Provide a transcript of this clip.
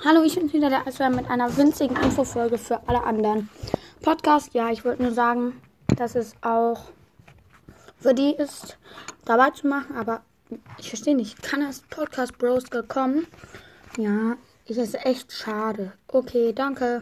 Hallo, ich bin wieder der Eisbär mit einer winzigen Infofolge für alle anderen. Podcast, ja, ich wollte nur sagen, dass es auch für die ist, dabei zu machen, aber ich verstehe nicht, kann das Podcast Bros gekommen? Ja, ich ist echt schade. Okay, danke.